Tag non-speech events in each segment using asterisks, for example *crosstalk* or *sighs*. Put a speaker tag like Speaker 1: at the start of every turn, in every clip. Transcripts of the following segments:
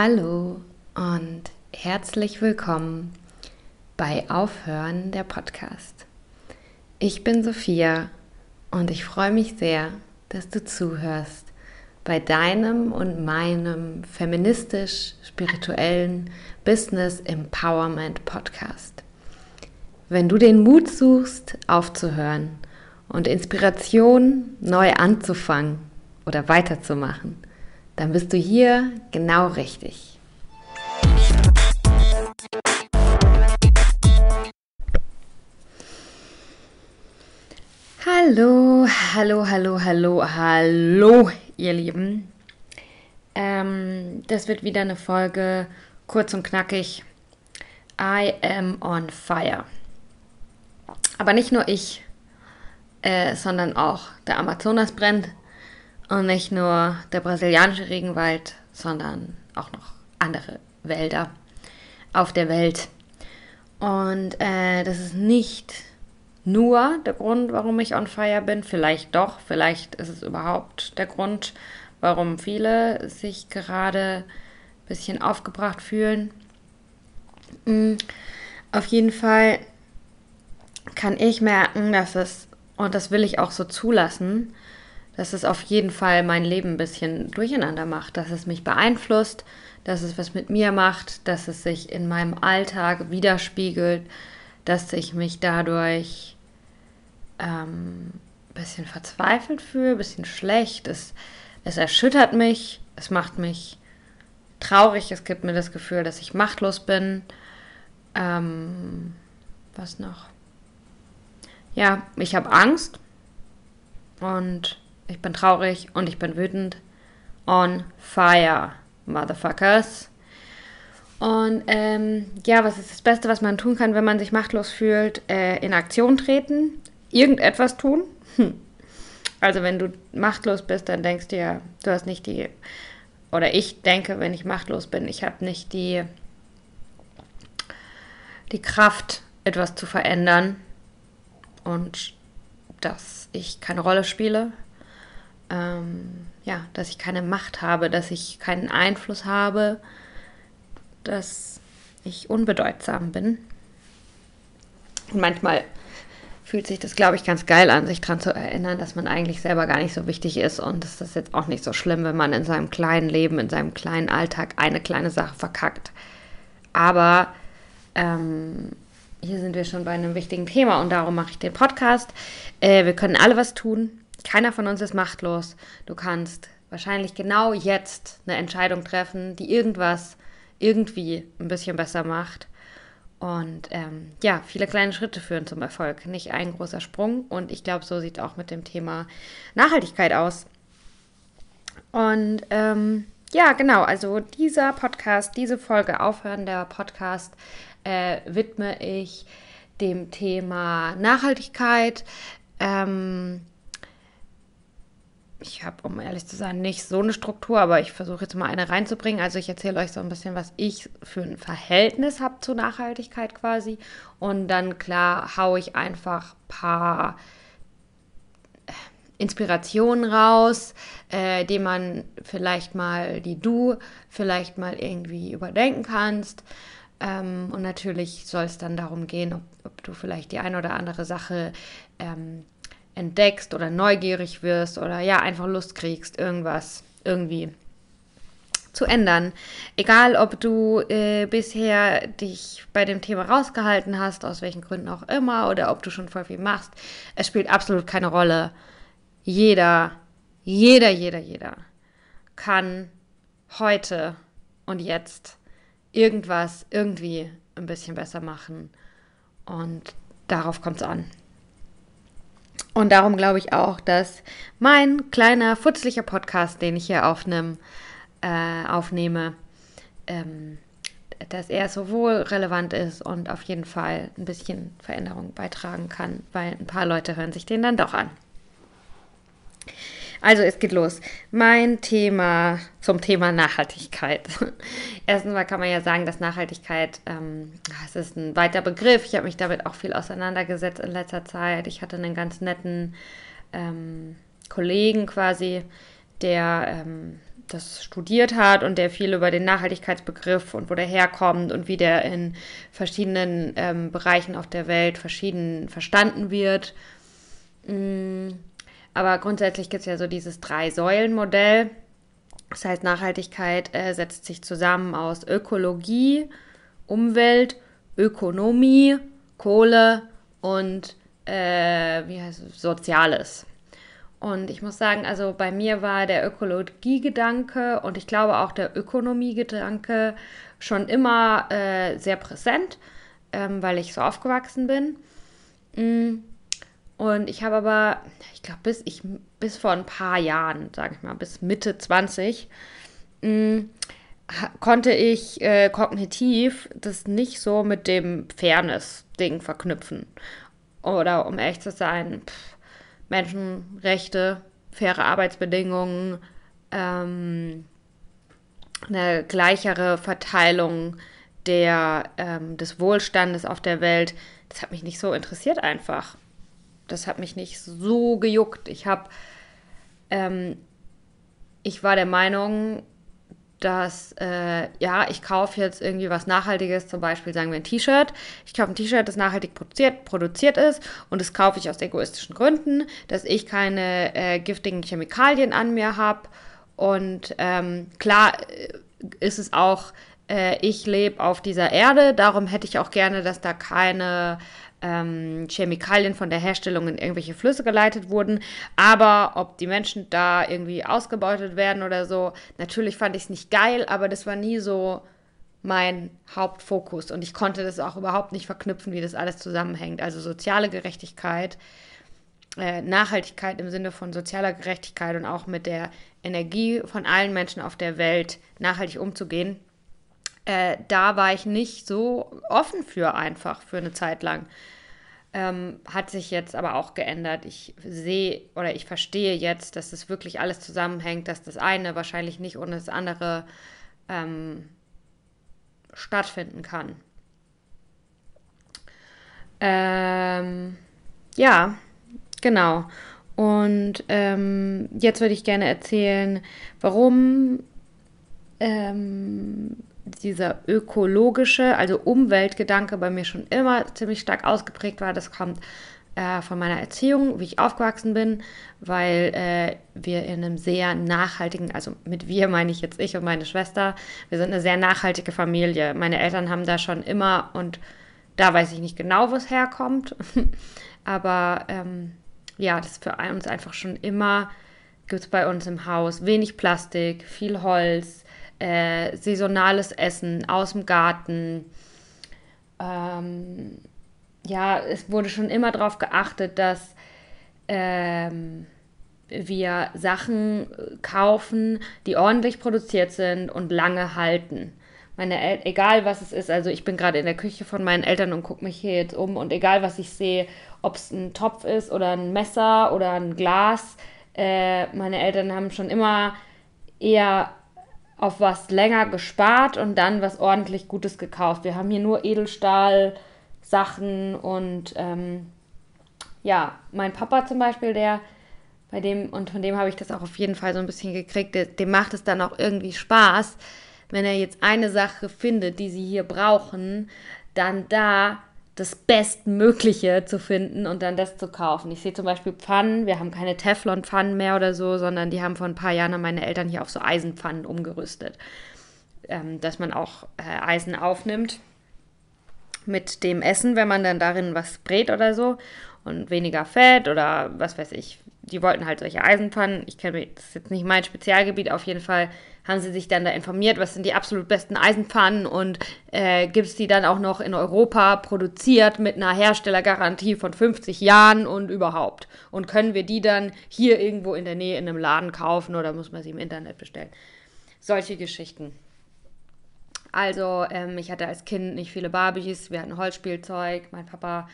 Speaker 1: Hallo und herzlich willkommen bei Aufhören der Podcast. Ich bin Sophia und ich freue mich sehr, dass du zuhörst bei deinem und meinem feministisch-spirituellen Business Empowerment Podcast. Wenn du den Mut suchst, aufzuhören und Inspiration neu anzufangen oder weiterzumachen, dann bist du hier genau richtig. Hallo, hallo, hallo, hallo, hallo, ihr Lieben. Ähm, das wird wieder eine Folge kurz und knackig. I am on fire. Aber nicht nur ich, äh, sondern auch der Amazonas brennt und nicht nur der brasilianische Regenwald, sondern auch noch andere Wälder auf der Welt. Und äh, das ist nicht nur der Grund, warum ich on fire bin. Vielleicht doch, vielleicht ist es überhaupt der Grund, warum viele sich gerade ein bisschen aufgebracht fühlen. Mhm. Auf jeden Fall kann ich merken, dass es, und das will ich auch so zulassen, dass es auf jeden Fall mein Leben ein bisschen durcheinander macht, dass es mich beeinflusst, dass es was mit mir macht, dass es sich in meinem Alltag widerspiegelt, dass ich mich dadurch ähm, ein bisschen verzweifelt fühle, ein bisschen schlecht. Es, es erschüttert mich, es macht mich traurig, es gibt mir das Gefühl, dass ich machtlos bin. Ähm, was noch? Ja, ich habe Angst und ich bin traurig und ich bin wütend. On fire, Motherfuckers. Und ähm, ja, was ist das Beste, was man tun kann, wenn man sich machtlos fühlt? Äh, in Aktion treten, irgendetwas tun. Hm. Also wenn du machtlos bist, dann denkst du ja, du hast nicht die, oder ich denke, wenn ich machtlos bin, ich habe nicht die, die Kraft, etwas zu verändern und dass ich keine Rolle spiele, ähm, ja, dass ich keine Macht habe, dass ich keinen Einfluss habe, dass ich unbedeutsam bin. Und manchmal fühlt sich das, glaube ich, ganz geil an, sich daran zu erinnern, dass man eigentlich selber gar nicht so wichtig ist und es ist jetzt auch nicht so schlimm, wenn man in seinem kleinen Leben, in seinem kleinen Alltag eine kleine Sache verkackt. Aber ähm, hier sind wir schon bei einem wichtigen Thema und darum mache ich den Podcast. Äh, wir können alle was tun. Keiner von uns ist machtlos. Du kannst wahrscheinlich genau jetzt eine Entscheidung treffen, die irgendwas irgendwie ein bisschen besser macht. Und ähm, ja, viele kleine Schritte führen zum Erfolg, nicht ein großer Sprung. Und ich glaube, so sieht es auch mit dem Thema Nachhaltigkeit aus. Und ähm, ja, genau, also dieser Podcast, diese Folge Aufhören der Podcast äh, widme ich dem Thema Nachhaltigkeit. Ähm, ich habe, um ehrlich zu sein, nicht so eine Struktur, aber ich versuche jetzt mal eine reinzubringen. Also ich erzähle euch so ein bisschen, was ich für ein Verhältnis habe zur Nachhaltigkeit quasi. Und dann klar haue ich einfach ein paar äh, Inspirationen raus, äh, die man vielleicht mal, die du vielleicht mal irgendwie überdenken kannst. Ähm, und natürlich soll es dann darum gehen, ob, ob, du vielleicht die eine oder andere Sache ähm, entdeckst oder neugierig wirst oder ja, einfach Lust kriegst, irgendwas irgendwie zu ändern. Egal, ob du äh, bisher dich bei dem Thema rausgehalten hast, aus welchen Gründen auch immer, oder ob du schon voll viel machst, es spielt absolut keine Rolle. Jeder, jeder, jeder, jeder kann heute und jetzt irgendwas irgendwie ein bisschen besser machen. Und darauf kommt es an. Und darum glaube ich auch, dass mein kleiner, futzlicher Podcast, den ich hier aufnehm, äh, aufnehme, ähm, dass er sowohl relevant ist und auf jeden Fall ein bisschen Veränderung beitragen kann, weil ein paar Leute hören sich den dann doch an. Also es geht los. Mein Thema zum Thema Nachhaltigkeit. *laughs* Erstens mal kann man ja sagen, dass Nachhaltigkeit, ähm, es ist ein weiter Begriff. Ich habe mich damit auch viel auseinandergesetzt in letzter Zeit. Ich hatte einen ganz netten ähm, Kollegen quasi, der ähm, das studiert hat und der viel über den Nachhaltigkeitsbegriff und wo der herkommt und wie der in verschiedenen ähm, Bereichen auf der Welt verschieden verstanden wird. Mm, aber grundsätzlich gibt es ja so dieses Drei-Säulen-Modell. Das heißt, Nachhaltigkeit äh, setzt sich zusammen aus Ökologie, Umwelt, Ökonomie, Kohle und äh, wie heißt es, Soziales. Und ich muss sagen, also bei mir war der Ökologiegedanke und ich glaube auch der Ökonomiegedanke schon immer äh, sehr präsent, ähm, weil ich so aufgewachsen bin. Mm. Und ich habe aber, ich glaube, bis, bis vor ein paar Jahren, sage ich mal, bis Mitte 20, mh, mm, konnte ich äh, kognitiv das nicht so mit dem Fairness-Ding verknüpfen. Oder um echt zu sein, pff, Menschenrechte, faire Arbeitsbedingungen, ähm, eine gleichere Verteilung der, ähm, des Wohlstandes auf der Welt. Das hat mich nicht so interessiert einfach. Das hat mich nicht so gejuckt. Ich habe, ähm, ich war der Meinung, dass, äh, ja, ich kaufe jetzt irgendwie was Nachhaltiges, zum Beispiel sagen wir ein T-Shirt. Ich kaufe ein T-Shirt, das nachhaltig produziert, produziert ist und das kaufe ich aus egoistischen Gründen, dass ich keine äh, giftigen Chemikalien an mir habe. Und ähm, klar äh, ist es auch, äh, ich lebe auf dieser Erde, darum hätte ich auch gerne, dass da keine ähm, Chemikalien von der Herstellung in irgendwelche Flüsse geleitet wurden. Aber ob die Menschen da irgendwie ausgebeutet werden oder so, natürlich fand ich es nicht geil, aber das war nie so mein Hauptfokus. Und ich konnte das auch überhaupt nicht verknüpfen, wie das alles zusammenhängt. Also soziale Gerechtigkeit, äh, Nachhaltigkeit im Sinne von sozialer Gerechtigkeit und auch mit der Energie von allen Menschen auf der Welt nachhaltig umzugehen. Äh, da war ich nicht so offen für einfach für eine Zeit lang. Ähm, hat sich jetzt aber auch geändert. Ich sehe oder ich verstehe jetzt, dass das wirklich alles zusammenhängt, dass das eine wahrscheinlich nicht ohne das andere ähm, stattfinden kann. Ähm, ja, genau. Und ähm, jetzt würde ich gerne erzählen, warum ähm, dieser ökologische, also Umweltgedanke bei mir schon immer ziemlich stark ausgeprägt war. Das kommt äh, von meiner Erziehung, wie ich aufgewachsen bin, weil äh, wir in einem sehr nachhaltigen, also mit wir meine ich jetzt ich und meine Schwester, wir sind eine sehr nachhaltige Familie. Meine Eltern haben da schon immer und da weiß ich nicht genau, wo es herkommt, *laughs* aber ähm, ja, das ist für uns einfach schon immer, gibt es bei uns im Haus wenig Plastik, viel Holz, äh, saisonales Essen aus dem Garten. Ähm, ja, es wurde schon immer darauf geachtet, dass ähm, wir Sachen kaufen, die ordentlich produziert sind und lange halten. Meine El egal was es ist, also ich bin gerade in der Küche von meinen Eltern und gucke mich hier jetzt um und egal was ich sehe, ob es ein Topf ist oder ein Messer oder ein Glas, äh, meine Eltern haben schon immer eher auf was länger gespart und dann was ordentlich Gutes gekauft. Wir haben hier nur Edelstahl-Sachen und ähm, ja, mein Papa zum Beispiel, der bei dem, und von dem habe ich das auch auf jeden Fall so ein bisschen gekriegt, dem macht es dann auch irgendwie Spaß, wenn er jetzt eine Sache findet, die sie hier brauchen, dann da das Bestmögliche zu finden und dann das zu kaufen. Ich sehe zum Beispiel Pfannen, wir haben keine Teflon-Pfannen mehr oder so, sondern die haben vor ein paar Jahren meine Eltern hier auf so Eisenpfannen umgerüstet, ähm, dass man auch äh, Eisen aufnimmt mit dem Essen, wenn man dann darin was brät oder so und weniger Fett oder was weiß ich. Die wollten halt solche Eisenpfannen. Ich kenne das ist jetzt nicht mein Spezialgebiet, auf jeden Fall haben sie sich dann da informiert, was sind die absolut besten Eisenpfannen und äh, gibt es die dann auch noch in Europa produziert mit einer Herstellergarantie von 50 Jahren und überhaupt. Und können wir die dann hier irgendwo in der Nähe in einem Laden kaufen oder muss man sie im Internet bestellen? Solche Geschichten. Also, ähm, ich hatte als Kind nicht viele Barbies, wir hatten Holzspielzeug, mein Papa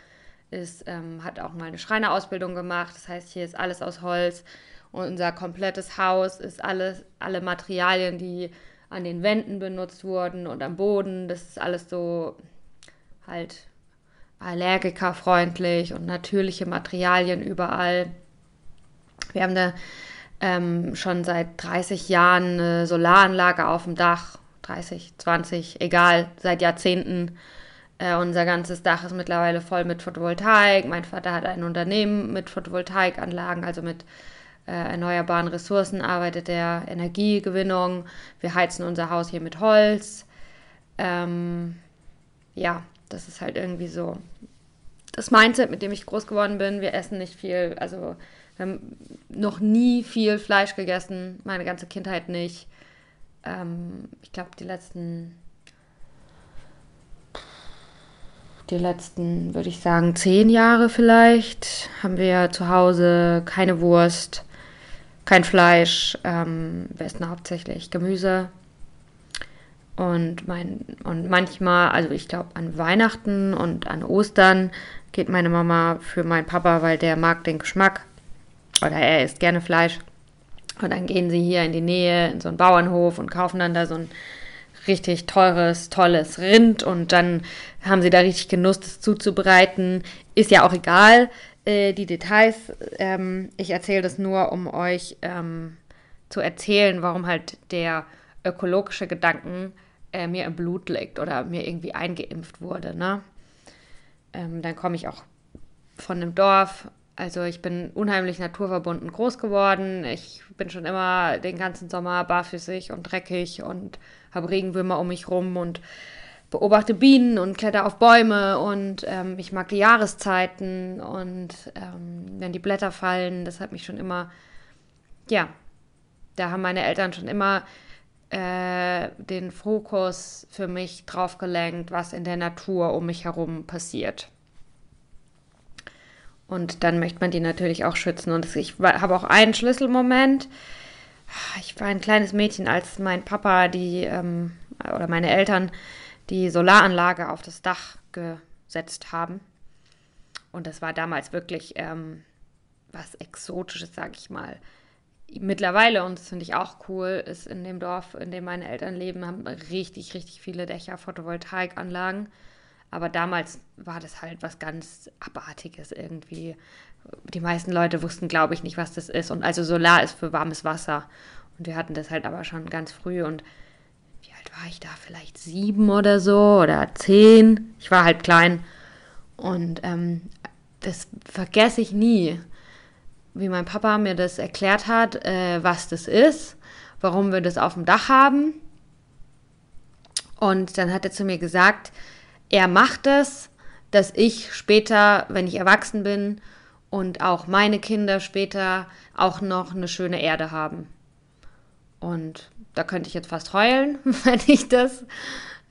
Speaker 1: ist, ähm, hat auch mal eine Schreinerausbildung gemacht, das heißt, hier ist alles aus Holz. Und unser komplettes Haus ist alles, alle Materialien, die an den Wänden benutzt wurden und am Boden, das ist alles so halt allergikerfreundlich und natürliche Materialien überall. Wir haben eine ähm, schon seit 30 Jahren eine Solaranlage auf dem Dach. 30, 20, egal, seit Jahrzehnten. Äh, unser ganzes Dach ist mittlerweile voll mit Photovoltaik. Mein Vater hat ein Unternehmen mit Photovoltaikanlagen, also mit äh, erneuerbaren Ressourcen arbeitet er, Energiegewinnung. Wir heizen unser Haus hier mit Holz. Ähm, ja, das ist halt irgendwie so das Mindset, mit dem ich groß geworden bin. Wir essen nicht viel, also wir haben noch nie viel Fleisch gegessen, meine ganze Kindheit nicht. Ähm, ich glaube, die letzten, die letzten, würde ich sagen, zehn Jahre vielleicht, haben wir zu Hause keine Wurst, kein Fleisch, ähm, wir essen hauptsächlich Gemüse. Und, mein, und manchmal, also ich glaube an Weihnachten und an Ostern geht meine Mama für meinen Papa, weil der mag den Geschmack oder er isst gerne Fleisch. Und dann gehen sie hier in die Nähe in so einen Bauernhof und kaufen dann da so ein richtig teures, tolles Rind und dann haben sie da richtig Genuss, das zuzubereiten. Ist ja auch egal, äh, die Details. Ähm, ich erzähle das nur, um euch ähm, zu erzählen, warum halt der ökologische Gedanken äh, mir im Blut liegt oder mir irgendwie eingeimpft wurde. Ne? Ähm, dann komme ich auch von einem Dorf. Also ich bin unheimlich naturverbunden groß geworden. Ich bin schon immer den ganzen Sommer barfüßig und dreckig und habe Regenwürmer um mich rum und beobachte Bienen und kletter auf Bäume und ähm, ich mag die Jahreszeiten und ähm, wenn die Blätter fallen, das hat mich schon immer, ja, da haben meine Eltern schon immer äh, den Fokus für mich drauf gelenkt, was in der Natur um mich herum passiert. Und dann möchte man die natürlich auch schützen. Und ich habe auch einen Schlüsselmoment. Ich war ein kleines Mädchen, als mein Papa die ähm, oder meine Eltern die Solaranlage auf das Dach gesetzt haben. Und das war damals wirklich ähm, was Exotisches, sag ich mal mittlerweile, und das finde ich auch cool, ist in dem Dorf, in dem meine Eltern leben, haben richtig, richtig viele Dächer, Photovoltaikanlagen. Aber damals war das halt was ganz Abartiges irgendwie. Die meisten Leute wussten, glaube ich, nicht, was das ist. Und also Solar ist für warmes Wasser. Und wir hatten das halt aber schon ganz früh. Und wie alt war ich da? Vielleicht sieben oder so oder zehn. Ich war halt klein. Und ähm, das vergesse ich nie wie mein Papa mir das erklärt hat, äh, was das ist, warum wir das auf dem Dach haben. Und dann hat er zu mir gesagt, er macht es, dass ich später, wenn ich erwachsen bin und auch meine Kinder später auch noch eine schöne Erde haben. Und da könnte ich jetzt fast heulen, *laughs* wenn ich das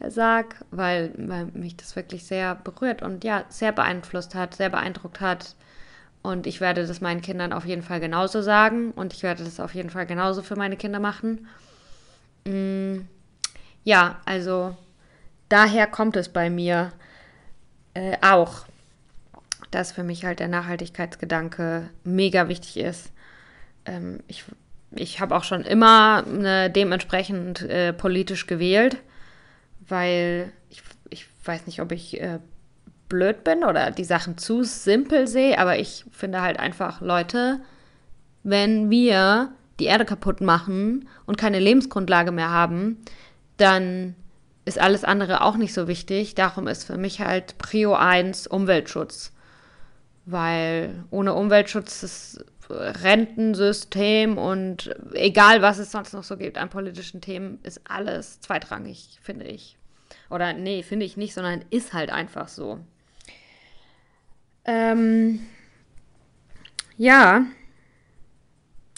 Speaker 1: sage, weil, weil mich das wirklich sehr berührt und ja, sehr beeinflusst hat, sehr beeindruckt hat. Und ich werde das meinen Kindern auf jeden Fall genauso sagen und ich werde das auf jeden Fall genauso für meine Kinder machen. Mm, ja, also daher kommt es bei mir äh, auch, dass für mich halt der Nachhaltigkeitsgedanke mega wichtig ist. Ähm, ich ich habe auch schon immer ne, dementsprechend äh, politisch gewählt, weil ich, ich weiß nicht, ob ich äh, blöd bin oder die Sachen zu simpel sehe, aber ich finde halt einfach, Leute, wenn wir die Erde kaputt machen und keine Lebensgrundlage mehr haben, dann ist alles andere auch nicht so wichtig. Darum ist für mich halt Prio 1 Umweltschutz. Weil ohne Umweltschutz das Rentensystem und egal was es sonst noch so gibt an politischen Themen, ist alles zweitrangig, finde ich. Oder nee, finde ich nicht, sondern ist halt einfach so. Ähm, ja.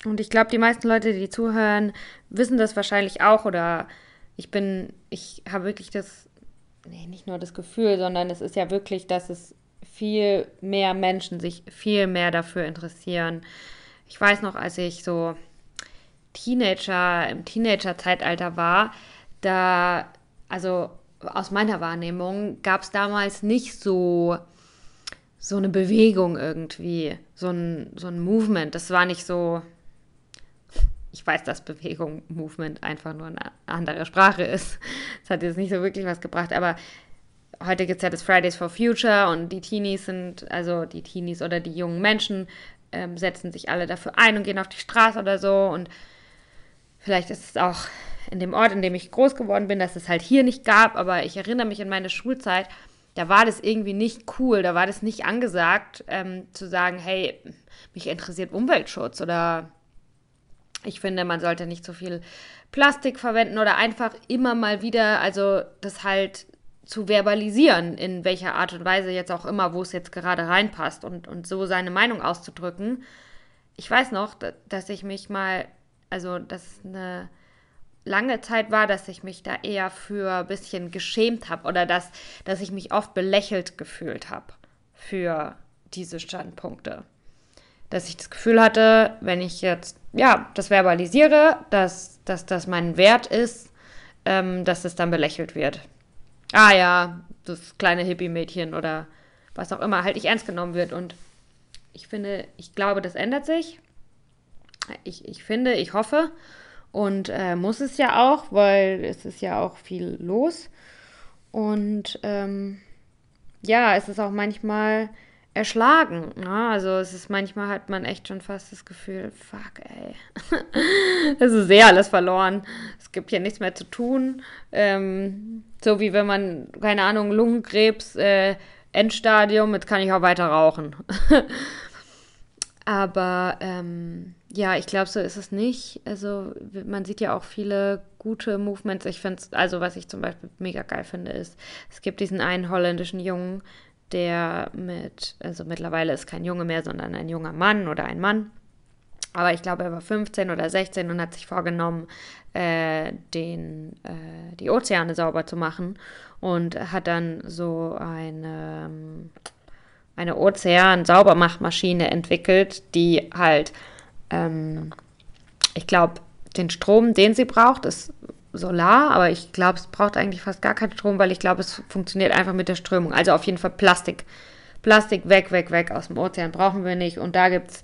Speaker 1: Und ich glaube, die meisten Leute, die zuhören, wissen das wahrscheinlich auch. Oder ich bin, ich habe wirklich das, nee, nicht nur das Gefühl, sondern es ist ja wirklich, dass es viel mehr Menschen sich viel mehr dafür interessieren. Ich weiß noch, als ich so Teenager, im Teenager-Zeitalter war, da, also aus meiner Wahrnehmung, gab es damals nicht so so eine Bewegung irgendwie, so ein, so ein Movement. Das war nicht so, ich weiß, dass Bewegung, Movement einfach nur eine andere Sprache ist. Das hat jetzt nicht so wirklich was gebracht, aber heute gibt es ja das Fridays for Future und die Teenies sind, also die Teenies oder die jungen Menschen, ähm, setzen sich alle dafür ein und gehen auf die Straße oder so. Und vielleicht ist es auch in dem Ort, in dem ich groß geworden bin, dass es halt hier nicht gab, aber ich erinnere mich an meine Schulzeit, da war das irgendwie nicht cool, da war das nicht angesagt, ähm, zu sagen, hey, mich interessiert Umweltschutz oder ich finde, man sollte nicht so viel Plastik verwenden oder einfach immer mal wieder, also das halt zu verbalisieren, in welcher Art und Weise jetzt auch immer, wo es jetzt gerade reinpasst und, und so seine Meinung auszudrücken. Ich weiß noch, dass ich mich mal, also dass eine lange Zeit war, dass ich mich da eher für ein bisschen geschämt habe oder dass, dass ich mich oft belächelt gefühlt habe für diese Standpunkte. Dass ich das Gefühl hatte, wenn ich jetzt, ja, das verbalisiere, dass, dass das mein Wert ist, ähm, dass es dann belächelt wird. Ah ja, das kleine Hippie-Mädchen oder was auch immer halt nicht ernst genommen wird. Und ich finde, ich glaube, das ändert sich. Ich, ich finde, ich hoffe. Und äh, muss es ja auch, weil es ist ja auch viel los. Und ähm, ja, es ist auch manchmal erschlagen. Ne? Also es ist manchmal hat man echt schon fast das Gefühl, fuck, ey, *laughs* es ist sehr alles verloren. Es gibt hier nichts mehr zu tun. Ähm, so wie wenn man, keine Ahnung, Lungenkrebs, äh, Endstadium, jetzt kann ich auch weiter rauchen. *laughs* Aber ähm, ja, ich glaube, so ist es nicht. Also man sieht ja auch viele gute Movements. Ich finde also was ich zum Beispiel mega geil finde, ist, es gibt diesen einen holländischen Jungen, der mit, also mittlerweile ist kein Junge mehr, sondern ein junger Mann oder ein Mann. Aber ich glaube, er war 15 oder 16 und hat sich vorgenommen, äh, den, äh, die Ozeane sauber zu machen und hat dann so eine, eine Ozean-Saubermachmaschine entwickelt, die halt ähm, ich glaube, den Strom, den sie braucht, ist Solar, aber ich glaube, es braucht eigentlich fast gar keinen Strom, weil ich glaube, es funktioniert einfach mit der Strömung. Also auf jeden Fall Plastik. Plastik weg, weg, weg aus dem Ozean brauchen wir nicht. Und da gibt es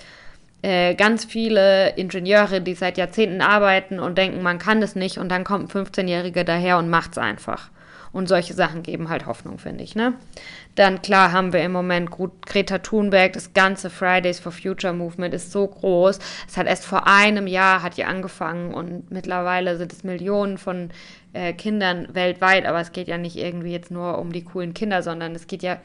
Speaker 1: äh, ganz viele Ingenieure, die seit Jahrzehnten arbeiten und denken, man kann das nicht. Und dann kommt ein 15-Jähriger daher und macht es einfach. Und solche Sachen geben halt Hoffnung, finde ich. Ne? Dann klar haben wir im Moment Greta Thunberg, das ganze Fridays for Future Movement ist so groß. Es hat erst vor einem Jahr hat die angefangen und mittlerweile sind es Millionen von äh, Kindern weltweit. Aber es geht ja nicht irgendwie jetzt nur um die coolen Kinder, sondern es geht ja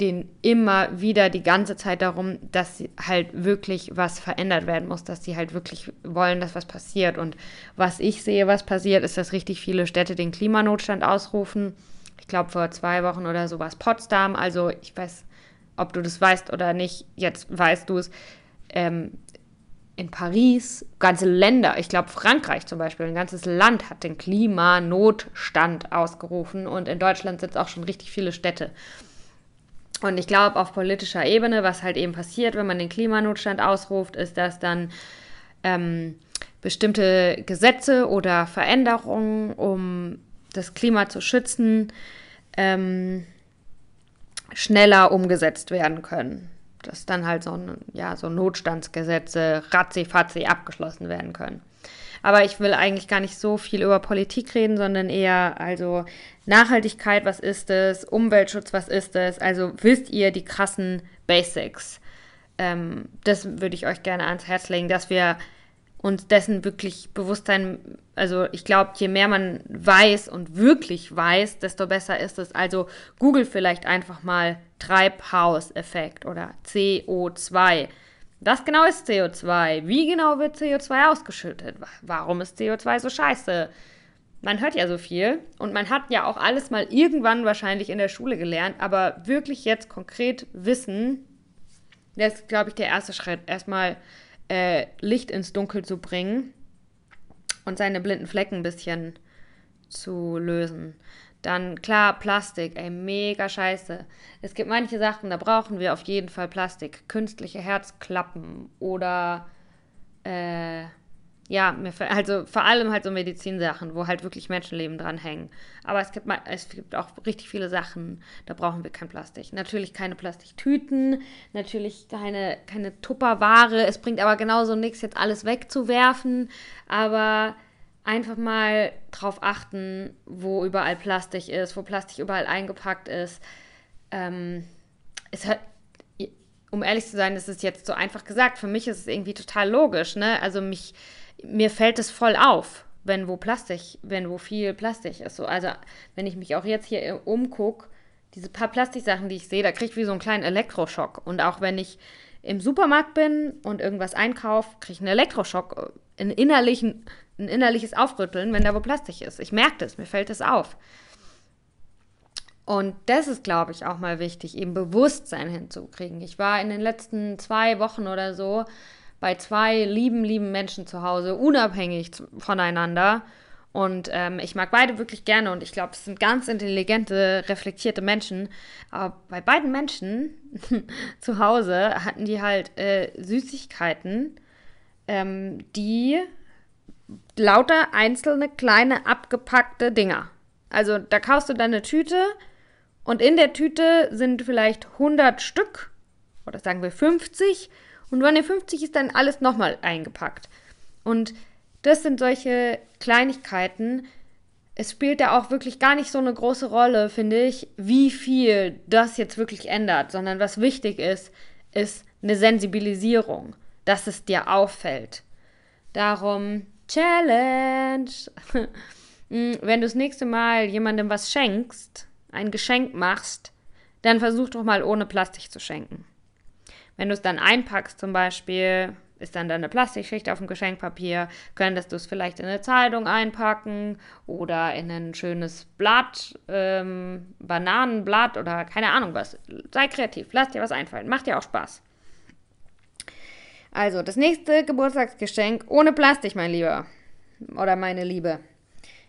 Speaker 1: denen immer wieder die ganze Zeit darum, dass halt wirklich was verändert werden muss, dass sie halt wirklich wollen, dass was passiert. Und was ich sehe, was passiert, ist, dass richtig viele Städte den Klimanotstand ausrufen. Ich glaube, vor zwei Wochen oder so war es Potsdam. Also ich weiß, ob du das weißt oder nicht. Jetzt weißt du es. Ähm, in Paris, ganze Länder, ich glaube Frankreich zum Beispiel, ein ganzes Land hat den Klimanotstand ausgerufen und in Deutschland sind es auch schon richtig viele Städte. Und ich glaube, auf politischer Ebene, was halt eben passiert, wenn man den Klimanotstand ausruft, ist, dass dann ähm, bestimmte Gesetze oder Veränderungen, um das Klima zu schützen, ähm, schneller umgesetzt werden können. Dass dann halt so, ein, ja, so Notstandsgesetze ratzi-fatzi abgeschlossen werden können. Aber ich will eigentlich gar nicht so viel über Politik reden, sondern eher also Nachhaltigkeit, was ist es? Umweltschutz, was ist es? Also wisst ihr die krassen Basics? Ähm, das würde ich euch gerne ans Herz legen, dass wir uns dessen wirklich bewusst sein. Also ich glaube, je mehr man weiß und wirklich weiß, desto besser ist es. Also Google vielleicht einfach mal Treibhauseffekt oder CO2. Was genau ist CO2? Wie genau wird CO2 ausgeschüttet? Warum ist CO2 so scheiße? Man hört ja so viel und man hat ja auch alles mal irgendwann wahrscheinlich in der Schule gelernt, aber wirklich jetzt konkret wissen, das ist, glaube ich, der erste Schritt. Erstmal äh, Licht ins Dunkel zu bringen und seine blinden Flecken ein bisschen zu lösen. Dann klar, Plastik, ey, mega scheiße. Es gibt manche Sachen, da brauchen wir auf jeden Fall Plastik. Künstliche Herzklappen oder äh, ja, also vor allem halt so Medizinsachen, wo halt wirklich Menschenleben dran hängen. Aber es gibt, es gibt auch richtig viele Sachen, da brauchen wir kein Plastik. Natürlich keine Plastiktüten, natürlich keine, keine Tupperware. Es bringt aber genauso nichts, jetzt alles wegzuwerfen. Aber einfach mal drauf achten, wo überall Plastik ist, wo Plastik überall eingepackt ist. Ähm, es hat, um ehrlich zu sein, ist es jetzt so einfach gesagt. Für mich ist es irgendwie total logisch, ne? Also mich, mir fällt es voll auf, wenn wo Plastik, wenn wo viel Plastik ist. So, also wenn ich mich auch jetzt hier umgucke, diese paar Plastiksachen, die ich sehe, da kriege ich wie so einen kleinen Elektroschock. Und auch wenn ich im Supermarkt bin und irgendwas einkaufe, kriege ich einen Elektroschock, einen innerlichen, ein innerliches Aufrütteln, wenn da wo Plastik ist. Ich merke das, mir fällt das auf. Und das ist, glaube ich, auch mal wichtig, eben Bewusstsein hinzukriegen. Ich war in den letzten zwei Wochen oder so bei zwei lieben, lieben Menschen zu Hause, unabhängig voneinander. Und ähm, ich mag beide wirklich gerne und ich glaube, es sind ganz intelligente, reflektierte Menschen. Aber bei beiden Menschen *laughs* zu Hause hatten die halt äh, Süßigkeiten, ähm, die lauter einzelne kleine abgepackte Dinger. Also da kaufst du dann eine Tüte und in der Tüte sind vielleicht 100 Stück oder sagen wir 50 und von den 50 ist dann alles nochmal eingepackt. Und das sind solche Kleinigkeiten. Es spielt da auch wirklich gar nicht so eine große Rolle, finde ich, wie viel das jetzt wirklich ändert, sondern was wichtig ist, ist eine Sensibilisierung, dass es dir auffällt. Darum Challenge. *laughs* Hm, wenn du das nächste Mal jemandem was schenkst, ein Geschenk machst, dann versuch doch mal ohne Plastik zu schenken. Wenn du es dann einpackst zum Beispiel, ist dann da eine Plastikschicht auf dem Geschenkpapier, könntest du es vielleicht in eine Zeitung einpacken oder in ein schönes Blatt, ähm, Bananenblatt oder keine Ahnung was. Sei kreativ, lass dir was einfallen, macht dir auch Spaß. Also, das nächste Geburtstagsgeschenk ohne Plastik, mein Lieber. Oder meine Liebe.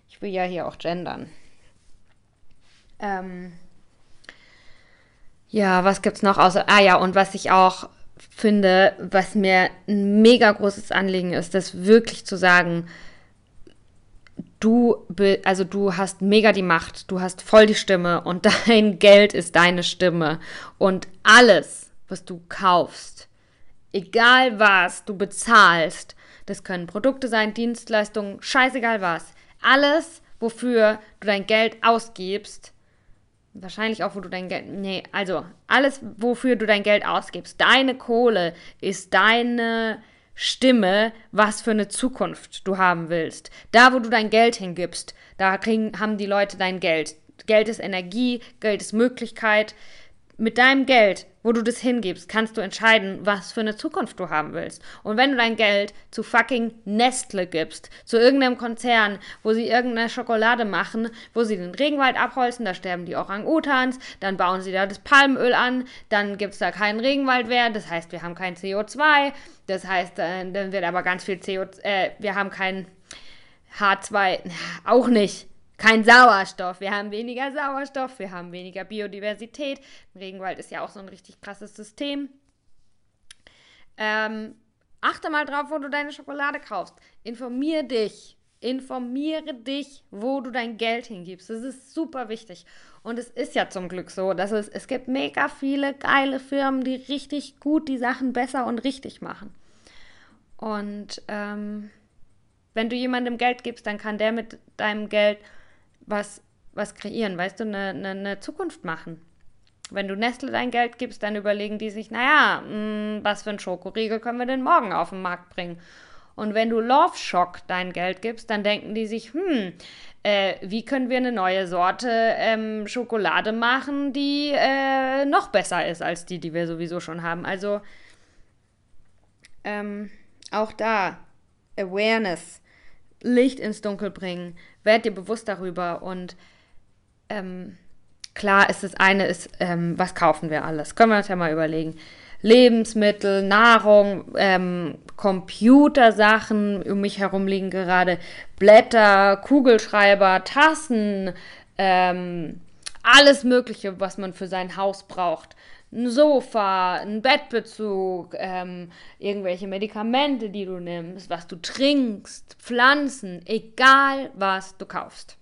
Speaker 1: Ich will ja hier auch gendern. Ähm, ja, was gibt's noch außer. Ah ja, und was ich auch finde, was mir ein mega großes Anliegen ist, das wirklich zu sagen, du, also du hast mega die Macht, du hast voll die Stimme und *laughs* dein Geld ist deine Stimme. Und alles, was du kaufst, egal was du bezahlst, das können Produkte sein, Dienstleistungen, scheißegal was, alles, wofür du dein Geld ausgibst, Wahrscheinlich auch, wo du dein Geld. Nee, also alles, wofür du dein Geld ausgibst. Deine Kohle ist deine Stimme, was für eine Zukunft du haben willst. Da, wo du dein Geld hingibst, da kriegen, haben die Leute dein Geld. Geld ist Energie, Geld ist Möglichkeit. Mit deinem Geld wo du das hingibst, kannst du entscheiden, was für eine Zukunft du haben willst. Und wenn du dein Geld zu fucking Nestle gibst, zu irgendeinem Konzern, wo sie irgendeine Schokolade machen, wo sie den Regenwald abholzen, da sterben die Orang-Utans, dann bauen sie da das Palmöl an, dann gibt es da keinen Regenwald mehr, das heißt, wir haben kein CO2, das heißt, äh, dann wird aber ganz viel CO2, äh, wir haben kein H2, auch nicht kein Sauerstoff. Wir haben weniger Sauerstoff, wir haben weniger Biodiversität. Ein Regenwald ist ja auch so ein richtig krasses System. Ähm, achte mal drauf, wo du deine Schokolade kaufst. Informier dich. Informiere dich, wo du dein Geld hingibst. Das ist super wichtig. Und es ist ja zum Glück so, dass es, es gibt mega viele geile Firmen, die richtig gut die Sachen besser und richtig machen. Und ähm, wenn du jemandem Geld gibst, dann kann der mit deinem Geld was, was kreieren, weißt du, eine, eine, eine Zukunft machen. Wenn du Nestle dein Geld gibst, dann überlegen die sich, naja, mh, hm, was für ein Schokoriegel können wir denn morgen auf den Markt bringen? Und wenn du Love Shock dein Geld gibst, dann denken die sich, hm, äh, wie können wir eine neue Sorte ähm, Schokolade machen, die äh, noch besser ist als die, die wir sowieso schon haben. Also ähm, auch da Awareness, Licht ins Dunkel bringen, werd dir bewusst darüber und ähm, klar ist das eine ist, ähm, was kaufen wir alles? Können wir uns ja mal überlegen. Lebensmittel, Nahrung, ähm, Computersachen, um mich herum liegen gerade Blätter, Kugelschreiber, Tassen, ähm, alles Mögliche, was man für sein Haus braucht ein Sofa, ein Bettbezug, ähm, irgendwelche Medikamente, die du nimmst, was du trinkst, Pflanzen, egal was du kaufst.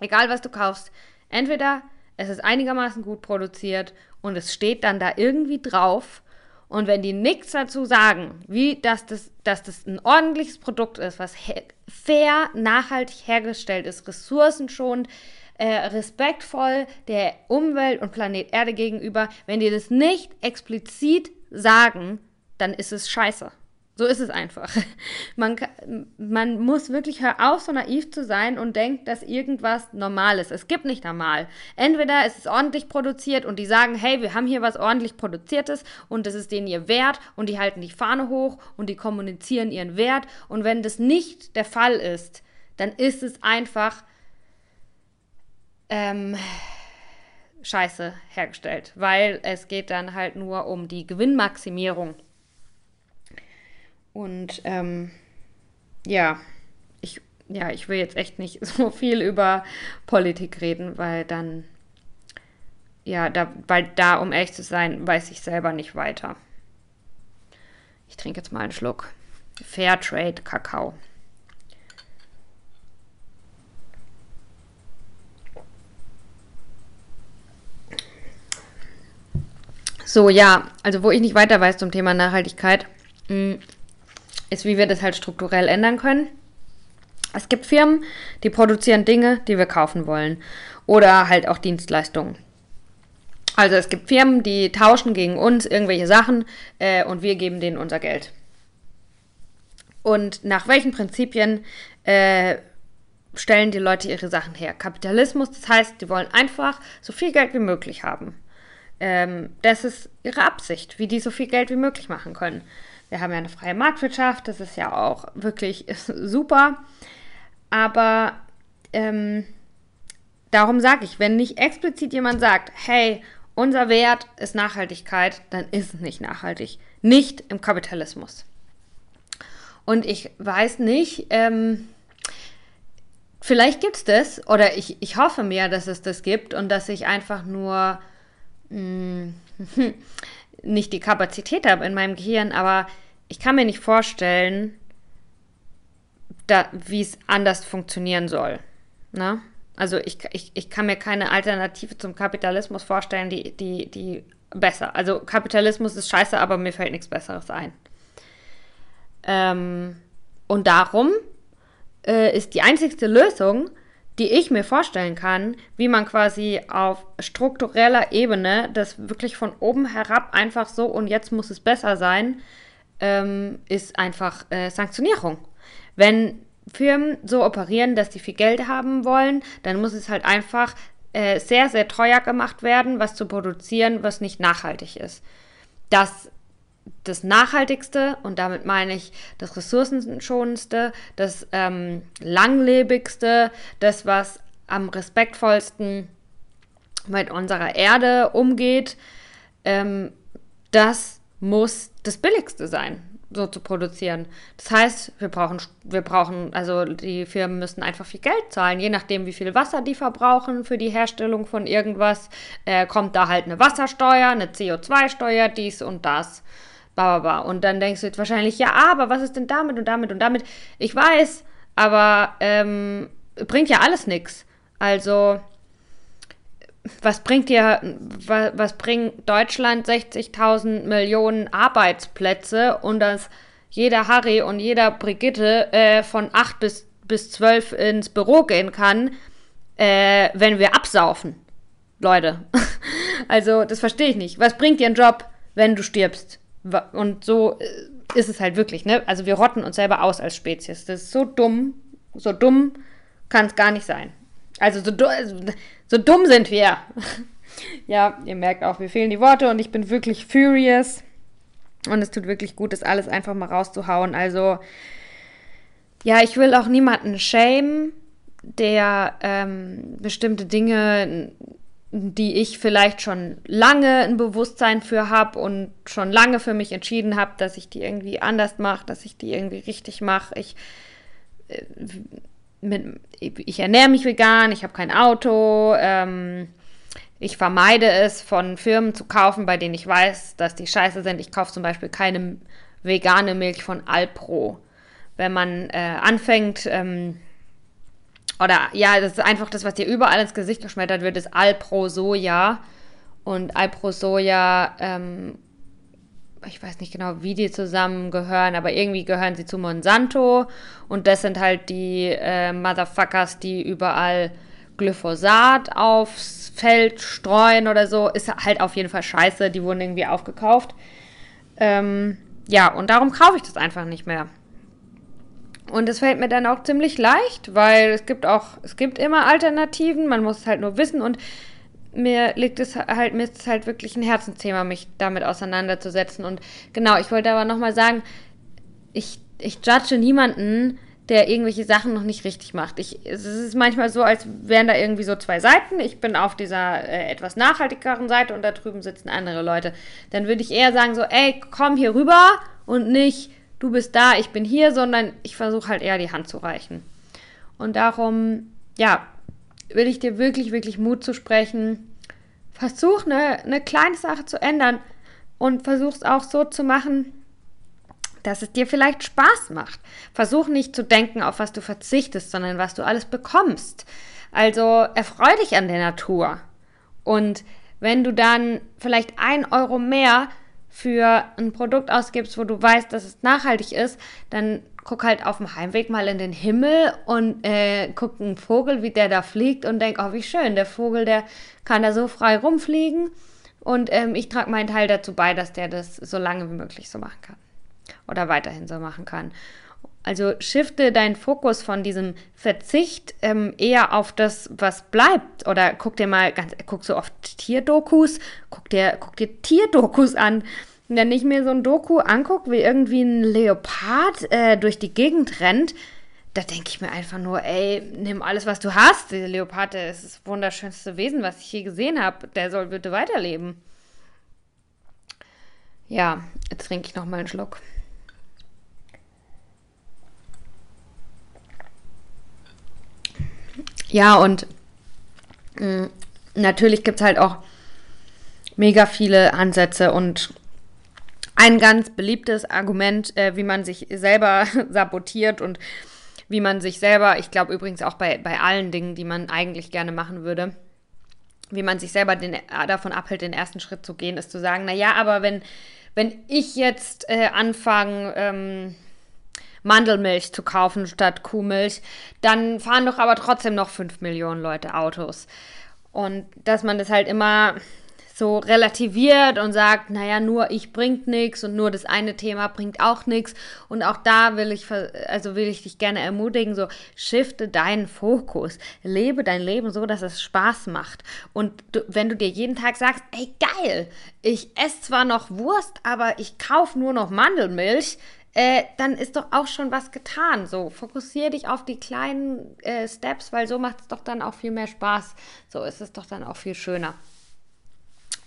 Speaker 1: Egal was du kaufst, entweder es ist einigermaßen gut produziert und es steht dann da irgendwie drauf und wenn die nichts dazu sagen, wie dass das, dass das ein ordentliches Produkt ist, was fair, nachhaltig hergestellt ist, ressourcenschonend, äh, respektvoll der Umwelt und Planet Erde gegenüber. Wenn die das nicht explizit sagen, dann ist es scheiße. So ist es einfach. *laughs* Man, man muss wirklich hör auf, so naiv zu sein und denkt, dass irgendwas normal ist. Es gibt nicht normal. Entweder ist es ordentlich produziert und die sagen, hey, wir haben hier was ordentlich produziertes und das ist denen ihr Wert und die halten die Fahne hoch und die kommunizieren ihren Wert. Und wenn das nicht der Fall ist, dann ist es einfach ähm, scheiße hergestellt, weil es geht dann halt nur um die Gewinnmaximierung. Und ähm, ja, ich, ja, ich will jetzt echt nicht *laughs* so viel über Politik reden, weil dann, ja, da, weil da, um ehrlich zu sein, weiß ich selber nicht weiter. Ich trinke jetzt mal einen Schluck. Fairtrade Kakao. So, ja, also wo ich nicht weiter weiß zum Thema Nachhaltigkeit, mm, ist, wie wir das halt strukturell ändern können. Es gibt Firmen, die produzieren Dinge, die wir kaufen wollen. Oder halt auch Dienstleistungen. Also es gibt Firmen, die tauschen gegen uns irgendwelche Sachen äh, und wir geben denen unser Geld. Und nach welchen Prinzipien äh, stellen die Leute ihre Sachen her? Kapitalismus, das heißt, die wollen einfach so viel Geld wie möglich haben. Ähm, das ist ihre Absicht, wie die so viel Geld wie möglich machen können. Wir haben ja eine freie Marktwirtschaft, das ist ja auch wirklich *laughs* super. Aber ähm, darum sage ich, wenn nicht explizit jemand sagt, hey, unser Wert ist Nachhaltigkeit, dann ist es nicht nachhaltig. Nicht im Kapitalismus. Und ich weiß nicht, ähm, vielleicht gibt es das, oder ich, ich hoffe mir, dass es das gibt und dass ich einfach nur mm, *laughs* nicht die Kapazität habe in meinem Gehirn, aber ich kann mir nicht vorstellen, wie es anders funktionieren soll. Ne? Also ich, ich, ich kann mir keine Alternative zum Kapitalismus vorstellen, die, die, die besser. Also Kapitalismus ist scheiße, aber mir fällt nichts Besseres ein. Ähm, und darum äh, ist die einzigste Lösung, die ich mir vorstellen kann, wie man quasi auf struktureller Ebene das wirklich von oben herab einfach so und jetzt muss es besser sein, ähm, ist einfach äh, Sanktionierung. Wenn Firmen so operieren, dass die viel Geld haben wollen, dann muss es halt einfach äh, sehr, sehr teuer gemacht werden, was zu produzieren, was nicht nachhaltig ist. Das das Nachhaltigste, und damit meine ich das Ressourcenschonendste, das ähm, Langlebigste, das, was am respektvollsten mit unserer Erde umgeht, ähm, das muss das Billigste sein, so zu produzieren. Das heißt, wir brauchen, wir brauchen, also die Firmen müssen einfach viel Geld zahlen, je nachdem, wie viel Wasser die verbrauchen für die Herstellung von irgendwas, äh, kommt da halt eine Wassersteuer, eine CO2-Steuer, dies und das. Ba, Und dann denkst du jetzt wahrscheinlich, ja, aber was ist denn damit und damit und damit? Ich weiß, aber ähm, bringt ja alles nichts. Also, was bringt dir, was, was bringt Deutschland 60.000 Millionen Arbeitsplätze und dass jeder Harry und jeder Brigitte äh, von 8 bis, bis 12 ins Büro gehen kann, äh, wenn wir absaufen? Leute. *laughs* also, das verstehe ich nicht. Was bringt dir ein Job, wenn du stirbst? Und so äh, ist es halt wirklich, ne? Also wir rotten uns selber aus als Spezies. Das ist so dumm, so dumm kann es gar nicht sein. Also so, also so dumm sind wir. *laughs* ja, ihr merkt auch, mir fehlen die Worte und ich bin wirklich furious. Und es tut wirklich gut, das alles einfach mal rauszuhauen. Also, ja, ich will auch niemanden schämen, der ähm, bestimmte Dinge die ich vielleicht schon lange ein Bewusstsein für habe und schon lange für mich entschieden habe, dass ich die irgendwie anders mache, dass ich die irgendwie richtig mache. Ich, äh, ich ernähre mich vegan, ich habe kein Auto, ähm, ich vermeide es, von Firmen zu kaufen, bei denen ich weiß, dass die scheiße sind. Ich kaufe zum Beispiel keine vegane Milch von Alpro. Wenn man äh, anfängt, ähm, oder ja, das ist einfach das, was dir überall ins Gesicht geschmettert wird, ist Alpro Soja. Und Alpro Soja, ähm, ich weiß nicht genau, wie die zusammengehören, aber irgendwie gehören sie zu Monsanto. Und das sind halt die äh, Motherfuckers, die überall Glyphosat aufs Feld streuen oder so, ist halt auf jeden Fall scheiße. Die wurden irgendwie aufgekauft. Ähm, ja, und darum kaufe ich das einfach nicht mehr. Und es fällt mir dann auch ziemlich leicht, weil es gibt auch, es gibt immer Alternativen, man muss es halt nur wissen und mir liegt es halt, mir ist es halt wirklich ein Herzensthema, mich damit auseinanderzusetzen. Und genau, ich wollte aber nochmal sagen, ich, ich judge niemanden, der irgendwelche Sachen noch nicht richtig macht. Ich, es ist manchmal so, als wären da irgendwie so zwei Seiten. Ich bin auf dieser äh, etwas nachhaltigeren Seite und da drüben sitzen andere Leute. Dann würde ich eher sagen so, ey, komm hier rüber und nicht, du bist da, ich bin hier, sondern ich versuche halt eher die Hand zu reichen. Und darum, ja, will ich dir wirklich, wirklich Mut zu sprechen. Versuch eine, eine kleine Sache zu ändern und versuch es auch so zu machen, dass es dir vielleicht Spaß macht. Versuch nicht zu denken, auf was du verzichtest, sondern was du alles bekommst. Also erfreu dich an der Natur. Und wenn du dann vielleicht ein Euro mehr für ein Produkt ausgibst, wo du weißt, dass es nachhaltig ist, dann guck halt auf dem Heimweg mal in den Himmel und äh, guck einen Vogel, wie der da fliegt und denk, oh, wie schön, der Vogel, der kann da so frei rumfliegen. Und ähm, ich trage meinen Teil dazu bei, dass der das so lange wie möglich so machen kann oder weiterhin so machen kann. Also shifte deinen Fokus von diesem Verzicht ähm, eher auf das, was bleibt. Oder guck dir mal ganz, guck so oft Tierdokus, guck dir, guck dir Tierdokus an. Wenn ich mir so ein Doku angucke, wie irgendwie ein Leopard äh, durch die Gegend rennt, da denke ich mir einfach nur, ey, nimm alles, was du hast. Der Leopard, der ist das wunderschönste Wesen, was ich je gesehen habe. Der soll bitte weiterleben. Ja, jetzt trinke ich noch mal einen Schluck. Ja, und mh, mm, natürlich gibt es halt auch mega viele Ansätze und ein ganz beliebtes Argument, äh, wie man sich selber *laughs* sabotiert und wie man sich selber, ich glaube übrigens auch bei, bei allen Dingen, die man eigentlich gerne machen würde, wie man sich selber den, äh, davon abhält, den ersten Schritt zu gehen, ist zu sagen, na ja, aber wenn, wenn ich jetzt äh, anfange, ähm, Mandelmilch zu kaufen statt Kuhmilch, dann fahren doch aber trotzdem noch 5 Millionen Leute Autos. Und dass man das halt immer so relativiert und sagt, naja, nur ich bringt nichts und nur das eine Thema bringt auch nichts. Und auch da will ich, also will ich dich gerne ermutigen, so shifte deinen Fokus, lebe dein Leben so, dass es Spaß macht. Und du, wenn du dir jeden Tag sagst, ey geil, ich esse zwar noch Wurst, aber ich kaufe nur noch Mandelmilch, äh, dann ist doch auch schon was getan. So, fokussiere dich auf die kleinen äh, Steps, weil so macht es doch dann auch viel mehr Spaß. So ist es doch dann auch viel schöner.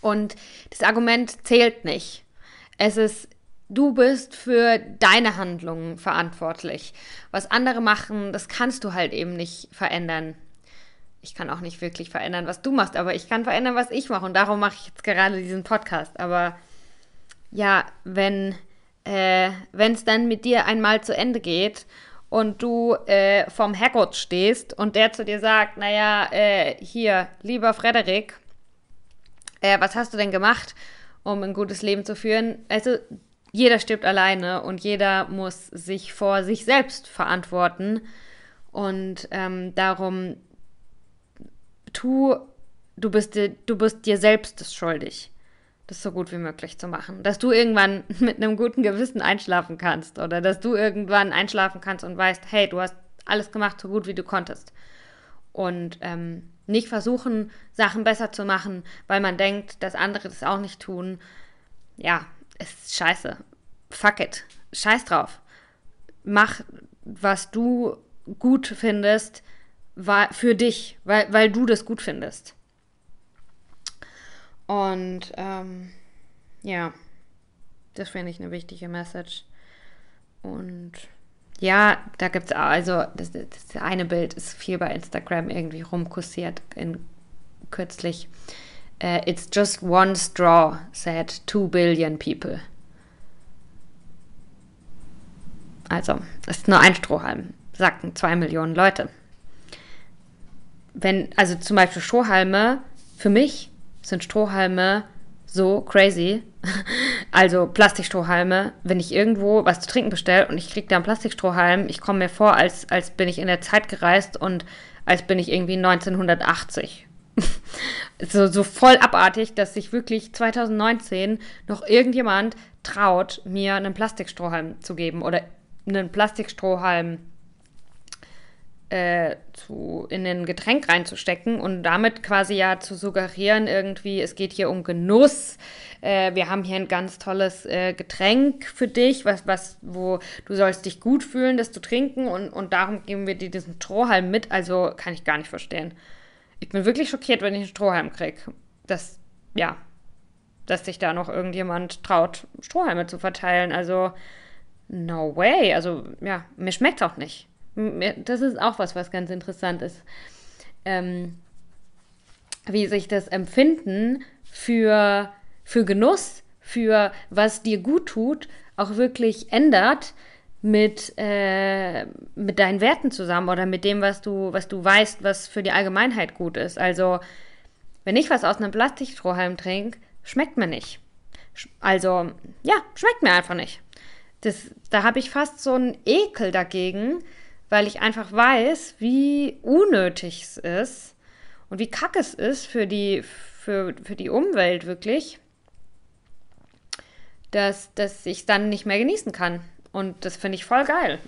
Speaker 1: Und das Argument zählt nicht. Es ist, du bist für deine Handlungen verantwortlich. Was andere machen, das kannst du halt eben nicht verändern. Ich kann auch nicht wirklich verändern, was du machst, aber ich kann verändern, was ich mache. Und darum mache ich jetzt gerade diesen Podcast. Aber ja, wenn äh, wenn es dann mit dir einmal zu Ende geht und du äh, vom Herrgott stehst und der zu dir sagt, naja, äh, hier, lieber Frederik, äh, was hast du denn gemacht, um ein gutes Leben zu führen? Also, jeder stirbt alleine und jeder muss sich vor sich selbst verantworten. Und ähm, darum, tu, du bist, dir, du bist dir selbst schuldig das so gut wie möglich zu machen. Dass du irgendwann *laughs* mit einem guten Gewissen einschlafen kannst oder dass du irgendwann einschlafen kannst und weißt, hey, du hast alles gemacht, so gut wie du konntest. Und ähm, nicht versuchen, Sachen besser zu machen, weil man denkt, dass andere das auch nicht tun. Ja, es ist scheiße. Fuck it. Scheiß drauf. Mach, was du gut findest, für dich, weil, weil du das gut findest. Und ähm, ja, das finde ich eine wichtige Message. Und ja, da gibt es also, das, das eine Bild ist viel bei Instagram irgendwie rumkursiert in, kürzlich. Uh, it's just one straw, said two billion people. Also, es ist nur ein Strohhalm, sagten zwei Millionen Leute. Wenn, also zum Beispiel Strohhalme, für mich sind Strohhalme so crazy. Also Plastikstrohhalme, wenn ich irgendwo was zu trinken bestelle und ich kriege da einen Plastikstrohhalm, ich komme mir vor, als, als bin ich in der Zeit gereist und als bin ich irgendwie 1980. *laughs* so, so voll abartig, dass sich wirklich 2019 noch irgendjemand traut, mir einen Plastikstrohhalm zu geben oder einen Plastikstrohhalm äh, zu, in ein Getränk reinzustecken und damit quasi ja zu suggerieren, irgendwie, es geht hier um Genuss. Äh, wir haben hier ein ganz tolles äh, Getränk für dich, was, was, wo du sollst dich gut fühlen, das zu trinken und, und darum geben wir dir diesen Strohhalm mit. Also kann ich gar nicht verstehen. Ich bin wirklich schockiert, wenn ich einen Strohhalm kriege. Das, ja, dass sich da noch irgendjemand traut, Strohhalme zu verteilen. Also, no way. Also, ja, mir schmeckt auch nicht. Das ist auch was, was ganz interessant ist. Ähm, wie sich das Empfinden für, für Genuss, für was dir gut tut, auch wirklich ändert mit, äh, mit deinen Werten zusammen oder mit dem, was du, was du weißt, was für die Allgemeinheit gut ist. Also, wenn ich was aus einem Plastikstrohhalm trinke, schmeckt mir nicht. Also, ja, schmeckt mir einfach nicht. Das, da habe ich fast so einen Ekel dagegen, weil ich einfach weiß, wie unnötig es ist und wie kacke es ist für die, für, für die Umwelt wirklich, dass, dass ich es dann nicht mehr genießen kann. Und das finde ich voll geil.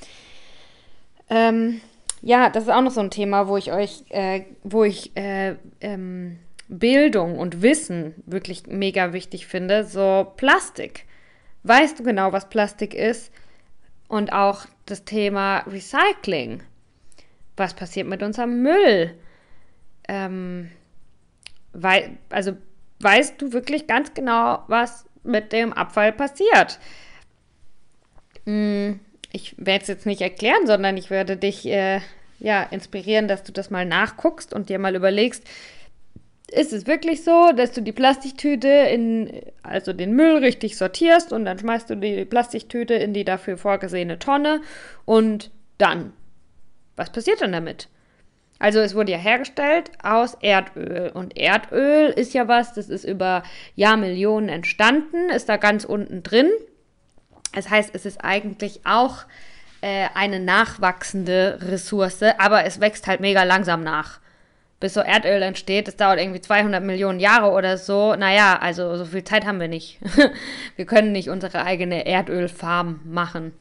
Speaker 1: *laughs* ähm, ja, das ist auch noch so ein Thema, wo ich euch, äh, wo ich äh, ähm, Bildung und Wissen wirklich mega wichtig finde. So Plastik. Weißt du genau, was Plastik ist? Und auch das Thema Recycling. Was passiert mit unserem Müll? Ähm, wei also weißt du wirklich ganz genau, was mit dem Abfall passiert? Hm, ich werde es jetzt nicht erklären, sondern ich werde dich äh, ja, inspirieren, dass du das mal nachguckst und dir mal überlegst, ist es wirklich so, dass du die Plastiktüte in, also den Müll richtig sortierst und dann schmeißt du die Plastiktüte in die dafür vorgesehene Tonne und dann, was passiert dann damit? Also es wurde ja hergestellt aus Erdöl und Erdöl ist ja was, das ist über Jahrmillionen entstanden, ist da ganz unten drin. Das heißt, es ist eigentlich auch äh, eine nachwachsende Ressource, aber es wächst halt mega langsam nach bis so Erdöl entsteht. Das dauert irgendwie 200 Millionen Jahre oder so. Naja, also so viel Zeit haben wir nicht. *laughs* wir können nicht unsere eigene Erdölfarm machen.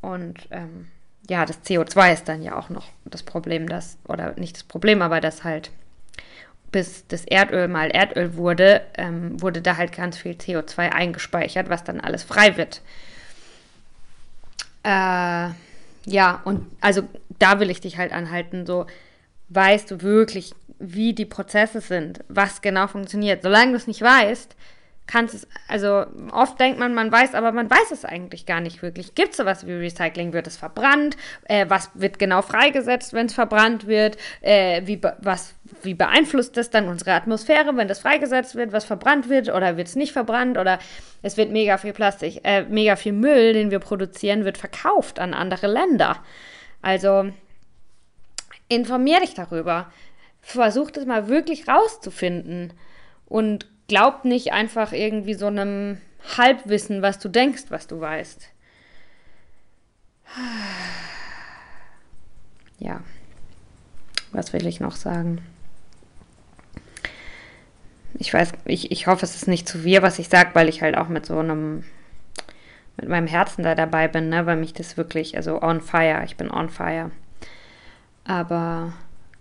Speaker 1: Und ähm, ja, das CO2 ist dann ja auch noch das Problem, dass, oder nicht das Problem, aber das halt, bis das Erdöl mal Erdöl wurde, ähm, wurde da halt ganz viel CO2 eingespeichert, was dann alles frei wird. Äh, ja, und also da will ich dich halt anhalten, so weißt du wirklich, wie die Prozesse sind, was genau funktioniert. Solange du es nicht weißt, kannst es, also oft denkt man, man weiß, aber man weiß es eigentlich gar nicht wirklich. Gibt es sowas wie Recycling? Wird es verbrannt? Äh, was wird genau freigesetzt, wenn es verbrannt wird? Äh, wie, was, wie beeinflusst das dann unsere Atmosphäre, wenn das freigesetzt wird, was verbrannt wird oder wird es nicht verbrannt? Oder es wird mega viel Plastik, äh, mega viel Müll, den wir produzieren, wird verkauft an andere Länder. Also informier dich darüber. Versuch das mal wirklich rauszufinden. Und glaub nicht einfach irgendwie so einem Halbwissen, was du denkst, was du weißt. *sighs* Ja. Was will ich noch sagen? Ich weiß, ich, ich hoffe, es ist nicht zu viel, was ich sage, weil ich halt auch mit so einem, mit meinem Herzen da dabei bin, ne? weil mich das wirklich, also on fire, ich bin on fire. Aber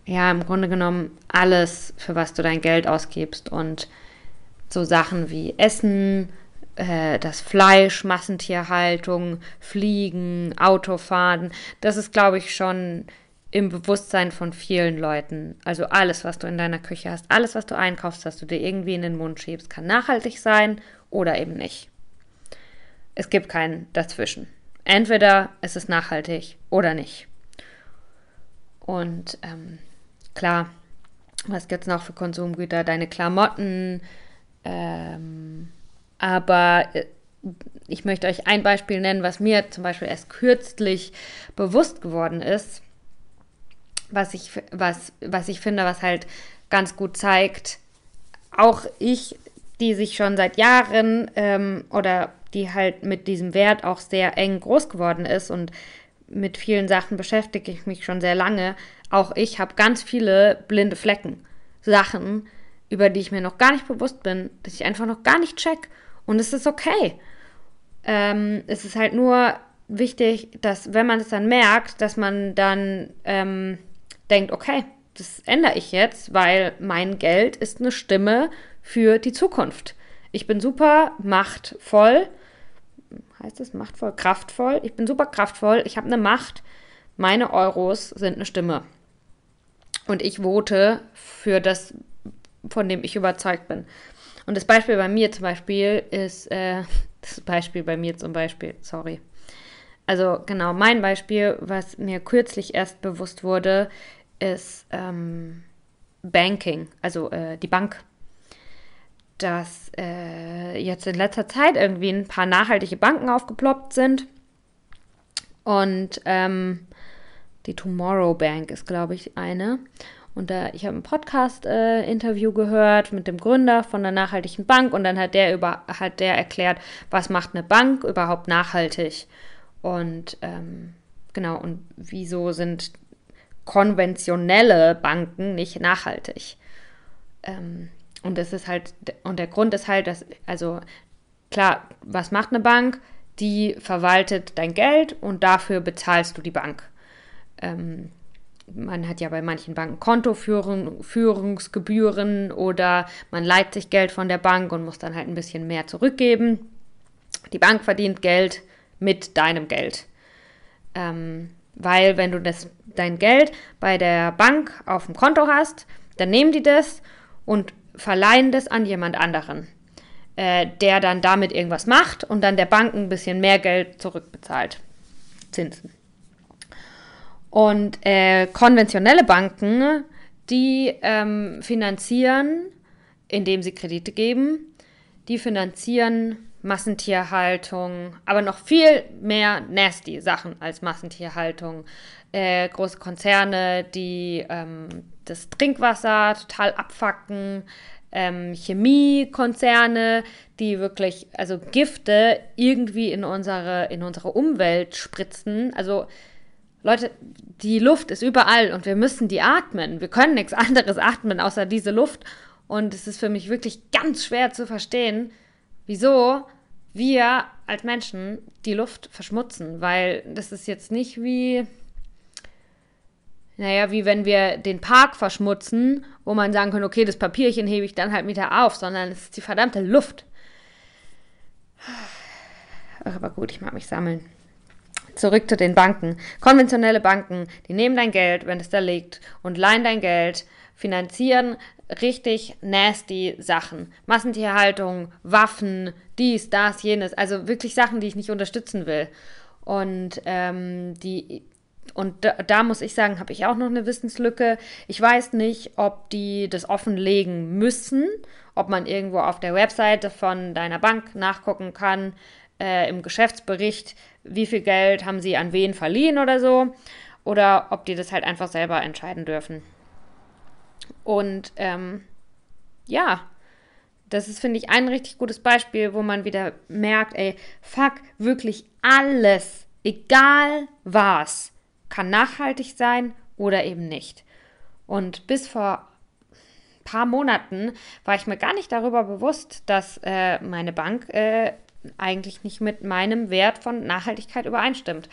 Speaker 1: ja, im Grunde genommen alles, für was du dein Geld ausgibst und so Sachen wie Essen, äh, das Fleisch, Massentierhaltung, Fliegen, Autofahren, das ist, glaube ich, schon im Bewusstsein von vielen Leuten. Also alles, was du in deiner Küche hast, alles, was du einkaufst, was du dir irgendwie in den Mund schiebst, kann nachhaltig sein oder eben nicht. Es gibt keinen dazwischen. Entweder es ist nachhaltig oder nicht. Und ähm, klar, was gibt es noch für Konsumgüter? Deine Klamotten. Ähm, aber äh, ich möchte euch ein Beispiel nennen, was mir zum Beispiel erst kürzlich bewusst geworden ist, was ich, was, was ich finde, was halt ganz gut zeigt, auch ich, die sich schon seit Jahren ähm, oder die halt mit diesem Wert auch sehr eng groß geworden ist und mit vielen Sachen beschäftige ich mich schon sehr lange. Auch ich habe ganz viele blinde Flecken. Sachen, über die ich mir noch gar nicht bewusst bin, dass ich einfach noch gar nicht check. Und es ist okay. Ähm, es ist halt nur wichtig, dass wenn man es dann merkt, dass man dann ähm, denkt, okay, das ändere ich jetzt, weil mein Geld ist eine Stimme für die Zukunft. Ich bin super machtvoll. Heißt es machtvoll? Kraftvoll. Ich bin super kraftvoll. Ich habe eine Macht. Meine Euros sind eine Stimme. Und ich vote für das, von dem ich überzeugt bin. Und das Beispiel bei mir zum Beispiel ist, äh, *laughs* das Beispiel bei mir zum Beispiel, sorry. Also genau, mein Beispiel, was mir kürzlich erst bewusst wurde, ist ähm, Banking, also äh, die Bank. Dass äh, jetzt in letzter Zeit irgendwie ein paar nachhaltige Banken aufgeploppt sind. Und ähm, die Tomorrow Bank ist, glaube ich, eine. Und da, ich habe ein Podcast-Interview äh, gehört mit dem Gründer von der nachhaltigen Bank und dann hat der über, hat der erklärt, was macht eine Bank überhaupt nachhaltig. Und ähm, genau, und wieso sind konventionelle Banken nicht nachhaltig? Ähm, und das ist halt, und der Grund ist halt, dass, also klar, was macht eine Bank? Die verwaltet dein Geld und dafür bezahlst du die Bank. Ähm, man hat ja bei manchen Banken Kontoführungsgebühren oder man leiht sich Geld von der Bank und muss dann halt ein bisschen mehr zurückgeben. Die Bank verdient Geld mit deinem Geld. Ähm, weil wenn du das, dein Geld bei der Bank auf dem Konto hast, dann nehmen die das und verleihen das an jemand anderen, äh, der dann damit irgendwas macht und dann der Bank ein bisschen mehr Geld zurückbezahlt. Zinsen. Und äh, konventionelle Banken, die ähm, finanzieren, indem sie Kredite geben, die finanzieren Massentierhaltung, aber noch viel mehr nasty Sachen als Massentierhaltung. Äh, große Konzerne, die ähm, das Trinkwasser total abfacken, ähm, Chemiekonzerne, die wirklich, also Gifte irgendwie in unsere, in unsere Umwelt spritzen. Also Leute, die Luft ist überall und wir müssen die atmen. Wir können nichts anderes atmen außer diese Luft. Und es ist für mich wirklich ganz schwer zu verstehen, wieso wir als Menschen die Luft verschmutzen, weil das ist jetzt nicht wie, naja, wie wenn wir den Park verschmutzen, wo man sagen kann, okay, das Papierchen hebe ich dann halt wieder auf, sondern es ist die verdammte Luft. Aber gut, ich mag mich sammeln. Zurück zu den Banken. Konventionelle Banken, die nehmen dein Geld, wenn es da liegt, und leihen dein Geld, finanzieren richtig nasty Sachen. Massentierhaltung, Waffen, dies, das, jenes. Also wirklich Sachen, die ich nicht unterstützen will. Und ähm, die und da, da, muss ich sagen, habe ich auch noch eine Wissenslücke. Ich weiß nicht, ob die das offenlegen müssen, ob man irgendwo auf der Webseite von deiner Bank nachgucken kann, äh, im Geschäftsbericht, wie viel Geld haben sie an wen verliehen oder so, oder ob die das halt einfach selber entscheiden dürfen. Und ähm, ja, das ist, finde ich, ein richtig gutes Beispiel, wo man wieder merkt, ey, fuck, wirklich alles, egal was, kann nachhaltig sein oder eben nicht. Und bis vor ein paar Monaten war ich mir gar nicht darüber bewusst, dass äh, meine Bank äh, eigentlich nicht mit meinem Wert von Nachhaltigkeit übereinstimmt.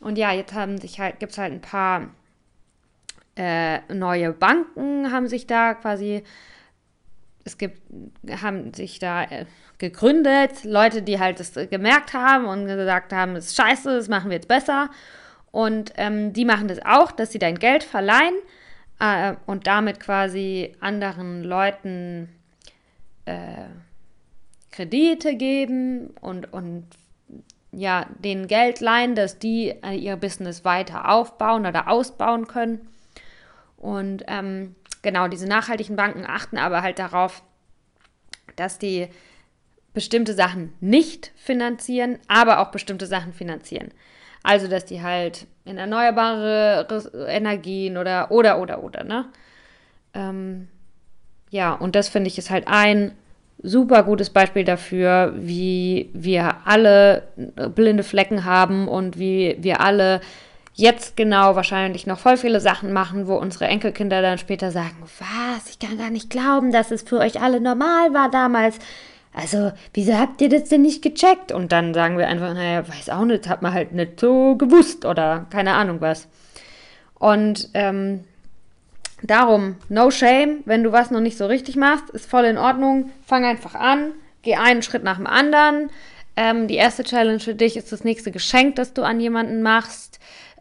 Speaker 1: Und ja, jetzt haben sich halt, gibt es halt ein paar äh, neue Banken haben sich da quasi, es gibt, haben sich da äh, gegründet, Leute, die halt das gemerkt haben und gesagt haben, das ist scheiße, das machen wir jetzt besser. Und ähm, die machen das auch, dass sie dein Geld verleihen äh, und damit quasi anderen Leuten äh, Kredite geben und, und ja, denen Geld leihen, dass die äh, ihr Business weiter aufbauen oder ausbauen können. Und ähm, genau, diese nachhaltigen Banken achten aber halt darauf, dass die bestimmte Sachen nicht finanzieren, aber auch bestimmte Sachen finanzieren. Also, dass die halt in erneuerbare Energien oder, oder, oder, oder, ne? Ähm, ja, und das finde ich ist halt ein super gutes Beispiel dafür, wie wir alle blinde Flecken haben und wie wir alle jetzt genau wahrscheinlich noch voll viele Sachen machen, wo unsere Enkelkinder dann später sagen, was, ich kann gar nicht glauben, dass es für euch alle normal war damals. Also, wieso habt ihr das denn nicht gecheckt? Und dann sagen wir einfach, naja, weiß auch nicht, hat man halt nicht so gewusst oder keine Ahnung was. Und ähm, darum, no shame, wenn du was noch nicht so richtig machst, ist voll in Ordnung. Fang einfach an, geh einen Schritt nach dem anderen. Ähm, die erste Challenge für dich ist das nächste Geschenk, das du an jemanden machst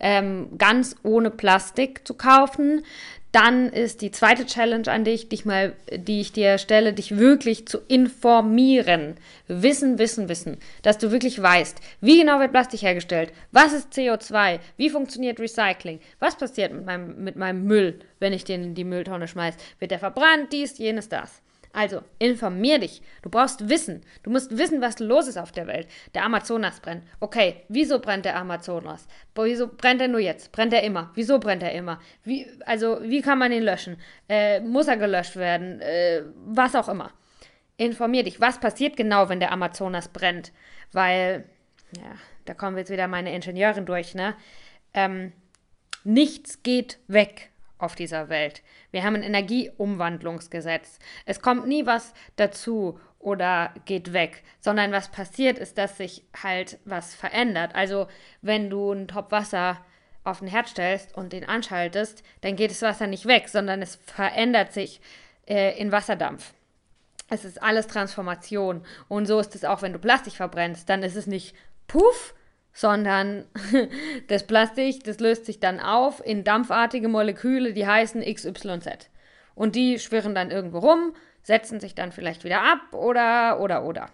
Speaker 1: ähm, ganz ohne Plastik zu kaufen. Dann ist die zweite Challenge an dich, dich mal, die ich dir stelle, dich wirklich zu informieren. Wissen, wissen, wissen. Dass du wirklich weißt, wie genau wird Plastik hergestellt? Was ist CO2? Wie funktioniert Recycling? Was passiert mit meinem, mit meinem Müll, wenn ich den in die Mülltonne schmeiße? Wird der verbrannt? Dies, jenes, das. Also, informier dich. Du brauchst Wissen. Du musst wissen, was los ist auf der Welt. Der Amazonas brennt. Okay, wieso brennt der Amazonas? Wieso brennt er nur jetzt? Brennt er immer? Wieso brennt er immer? Wie, also, wie kann man ihn löschen? Äh, muss er gelöscht werden? Äh, was auch immer. Informier dich. Was passiert genau, wenn der Amazonas brennt? Weil, ja, da kommen jetzt wieder meine Ingenieurin durch, ne? Ähm, nichts geht weg auf dieser Welt. Wir haben ein Energieumwandlungsgesetz. Es kommt nie was dazu oder geht weg, sondern was passiert ist, dass sich halt was verändert. Also wenn du einen Topf Wasser auf den Herd stellst und den anschaltest, dann geht das Wasser nicht weg, sondern es verändert sich äh, in Wasserdampf. Es ist alles Transformation. Und so ist es auch, wenn du Plastik verbrennst. Dann ist es nicht puff, sondern *laughs* das Plastik, das löst sich dann auf in dampfartige Moleküle, die heißen XYZ. Und die schwirren dann irgendwo rum, setzen sich dann vielleicht wieder ab oder, oder, oder.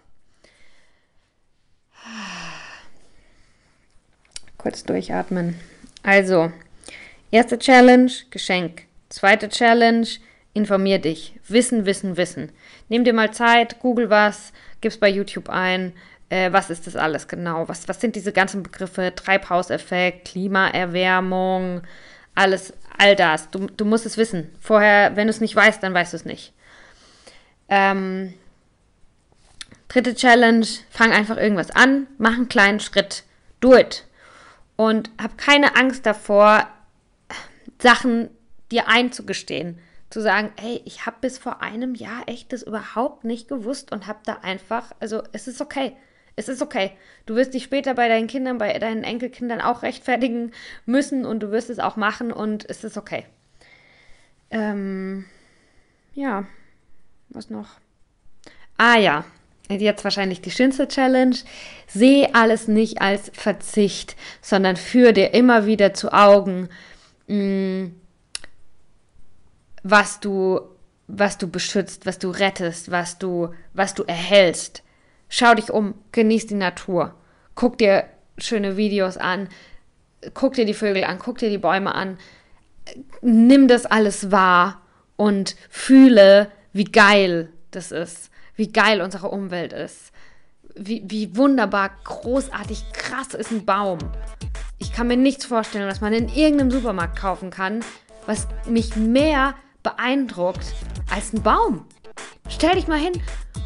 Speaker 1: *sighs* Kurz durchatmen. Also, erste Challenge, Geschenk. Zweite Challenge, informier dich. Wissen, wissen, wissen. Nimm dir mal Zeit, google was, gib's bei YouTube ein, äh, was ist das alles genau? Was, was sind diese ganzen Begriffe? Treibhauseffekt, Klimaerwärmung, alles, all das. Du, du musst es wissen. Vorher, wenn du es nicht weißt, dann weißt du es nicht. Ähm, dritte Challenge, fang einfach irgendwas an, mach einen kleinen Schritt, do it. Und hab keine Angst davor, Sachen dir einzugestehen. Zu sagen, hey, ich habe bis vor einem Jahr echt das überhaupt nicht gewusst und habe da einfach, also es ist okay. Es ist okay. Du wirst dich später bei deinen Kindern, bei deinen Enkelkindern auch rechtfertigen müssen und du wirst es auch machen und es ist okay. Ähm, ja, was noch? Ah ja, jetzt wahrscheinlich die schönste Challenge. Seh alles nicht als Verzicht, sondern führ dir immer wieder zu Augen, mh, mm, was du, was du beschützt, was du rettest, was du, was du erhältst. Schau dich um, genieß die Natur. Guck dir schöne Videos an, guck dir die Vögel an, guck dir die Bäume an. Nimm das alles wahr und fühle, wie geil das ist, wie geil unsere Umwelt ist. Wie, wie wunderbar, großartig, krass ist ein Baum. Ich kann mir nichts vorstellen, was man in irgendeinem Supermarkt kaufen kann, was mich mehr beeindruckt als ein Baum. Stell dich mal hin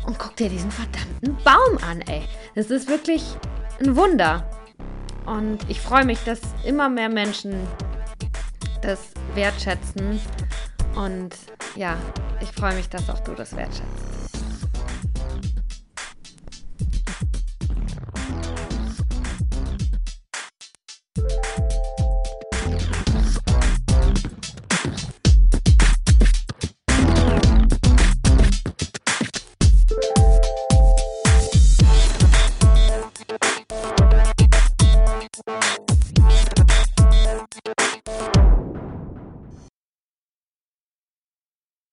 Speaker 1: und guck dir diesen verdammten Baum an, ey. Das ist wirklich ein Wunder. Und ich freue mich, dass immer mehr Menschen das wertschätzen. Und ja, ich freue mich, dass auch du das wertschätzt.